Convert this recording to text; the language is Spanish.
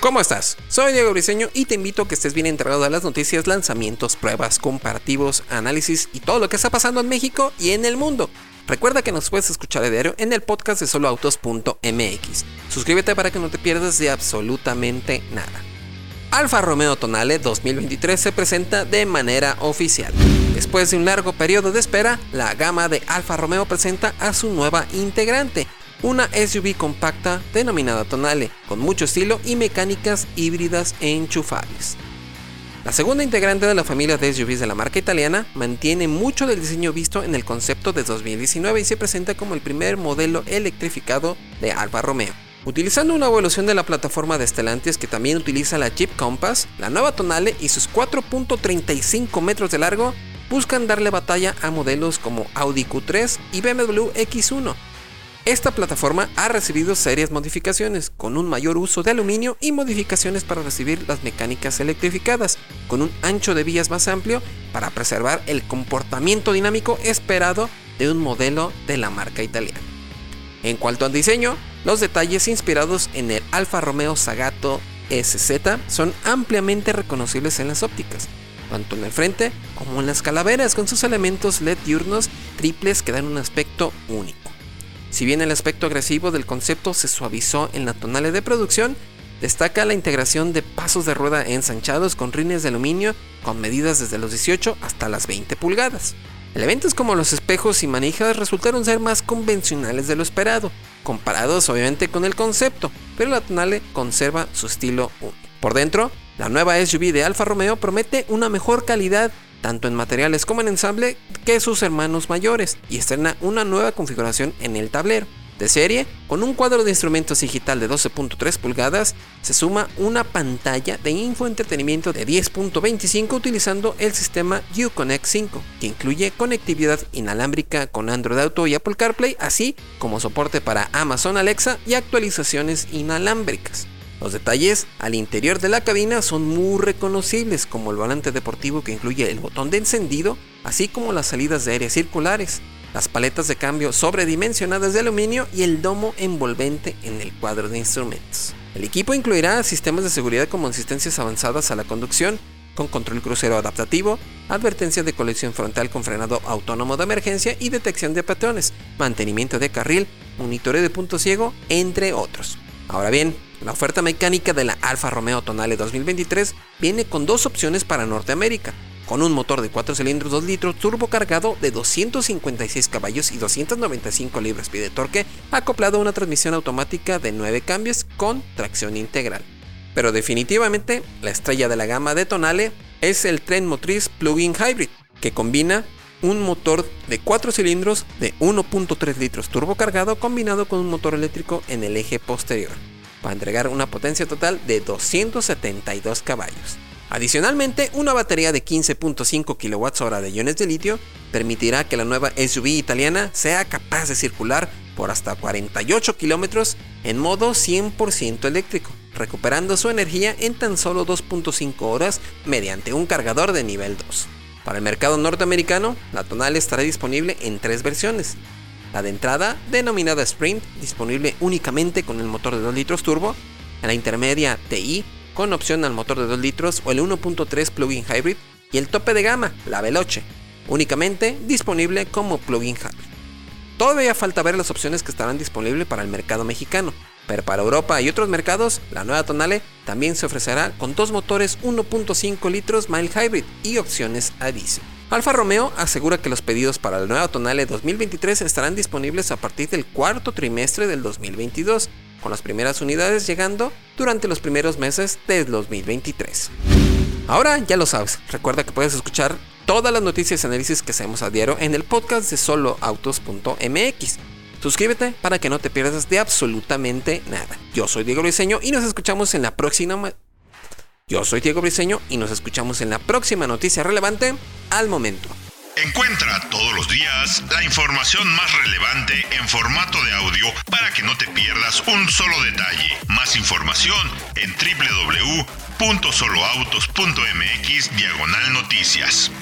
¿Cómo estás? Soy Diego Briseño y te invito a que estés bien enterado de las noticias, lanzamientos, pruebas, comparativos, análisis y todo lo que está pasando en México y en el mundo. Recuerda que nos puedes escuchar a diario en el podcast de soloautos.mx. Suscríbete para que no te pierdas de absolutamente nada. Alfa Romeo Tonale 2023 se presenta de manera oficial. Después de un largo periodo de espera, la gama de Alfa Romeo presenta a su nueva integrante, una SUV compacta denominada Tonale, con mucho estilo y mecánicas híbridas e enchufables. La segunda integrante de la familia de SUVs de la marca italiana mantiene mucho del diseño visto en el concepto de 2019 y se presenta como el primer modelo electrificado de Alfa Romeo. Utilizando una evolución de la plataforma de Stellantis que también utiliza la Jeep Compass, la nueva Tonale y sus 4.35 metros de largo buscan darle batalla a modelos como Audi Q3 y BMW X1, esta plataforma ha recibido serias modificaciones, con un mayor uso de aluminio y modificaciones para recibir las mecánicas electrificadas, con un ancho de vías más amplio para preservar el comportamiento dinámico esperado de un modelo de la marca italiana. En cuanto al diseño, los detalles inspirados en el Alfa Romeo Sagato SZ son ampliamente reconocibles en las ópticas, tanto en el frente como en las calaveras con sus elementos LED diurnos triples que dan un aspecto único. Si bien el aspecto agresivo del concepto se suavizó en la tonalidad de producción, destaca la integración de pasos de rueda ensanchados con rines de aluminio con medidas desde los 18 hasta las 20 pulgadas. Elementos como los espejos y manijas resultaron ser más convencionales de lo esperado, comparados obviamente con el concepto, pero la Tonale conserva su estilo único. Por dentro, la nueva SUV de Alfa Romeo promete una mejor calidad tanto en materiales como en ensamble, que sus hermanos mayores y estrena una nueva configuración en el tablero. De serie, con un cuadro de instrumentos digital de 12.3 pulgadas, se suma una pantalla de infoentretenimiento de 10.25 utilizando el sistema Uconnect 5, que incluye conectividad inalámbrica con Android Auto y Apple CarPlay, así como soporte para Amazon Alexa y actualizaciones inalámbricas. Los detalles al interior de la cabina son muy reconocibles, como el volante deportivo que incluye el botón de encendido, así como las salidas de aire circulares, las paletas de cambio sobredimensionadas de aluminio y el domo envolvente en el cuadro de instrumentos. El equipo incluirá sistemas de seguridad como asistencias avanzadas a la conducción, con control crucero adaptativo, advertencia de colisión frontal con frenado autónomo de emergencia y detección de patrones, mantenimiento de carril, monitoreo de punto ciego, entre otros. Ahora bien, la oferta mecánica de la Alfa Romeo Tonale 2023 viene con dos opciones para Norteamérica, con un motor de 4 cilindros 2 litros turbo cargado de 256 caballos y 295 libras-pie de torque, acoplado a una transmisión automática de 9 cambios con tracción integral. Pero definitivamente, la estrella de la gama de Tonale es el tren motriz plug-in hybrid, que combina un motor de 4 cilindros de 1.3 litros turbo cargado combinado con un motor eléctrico en el eje posterior para entregar una potencia total de 272 caballos. Adicionalmente, una batería de 15.5 kWh de iones de litio permitirá que la nueva SUV italiana sea capaz de circular por hasta 48 kilómetros en modo 100% eléctrico, recuperando su energía en tan solo 2.5 horas mediante un cargador de nivel 2. Para el mercado norteamericano, la Tonal estará disponible en tres versiones, la de entrada, denominada Sprint, disponible únicamente con el motor de 2 litros turbo. La intermedia TI, con opción al motor de 2 litros o el 1.3 plug-in hybrid. Y el tope de gama, la Veloce, únicamente disponible como plug-in hybrid. Todavía falta ver las opciones que estarán disponibles para el mercado mexicano, pero para Europa y otros mercados, la nueva Tonale también se ofrecerá con dos motores 1.5 litros mild hybrid y opciones a. Alfa Romeo asegura que los pedidos para la nueva Tonale 2023 estarán disponibles a partir del cuarto trimestre del 2022, con las primeras unidades llegando durante los primeros meses del 2023. Ahora ya lo sabes, recuerda que puedes escuchar todas las noticias y análisis que hacemos a diario en el podcast de soloautos.mx. Suscríbete para que no te pierdas de absolutamente nada. Yo soy Diego Briseño y nos escuchamos en la próxima yo soy Diego Briseño y nos escuchamos en la próxima noticia relevante al momento. Encuentra todos los días la información más relevante en formato de audio para que no te pierdas un solo detalle. Más información en www.soloautos.mx diagonal noticias.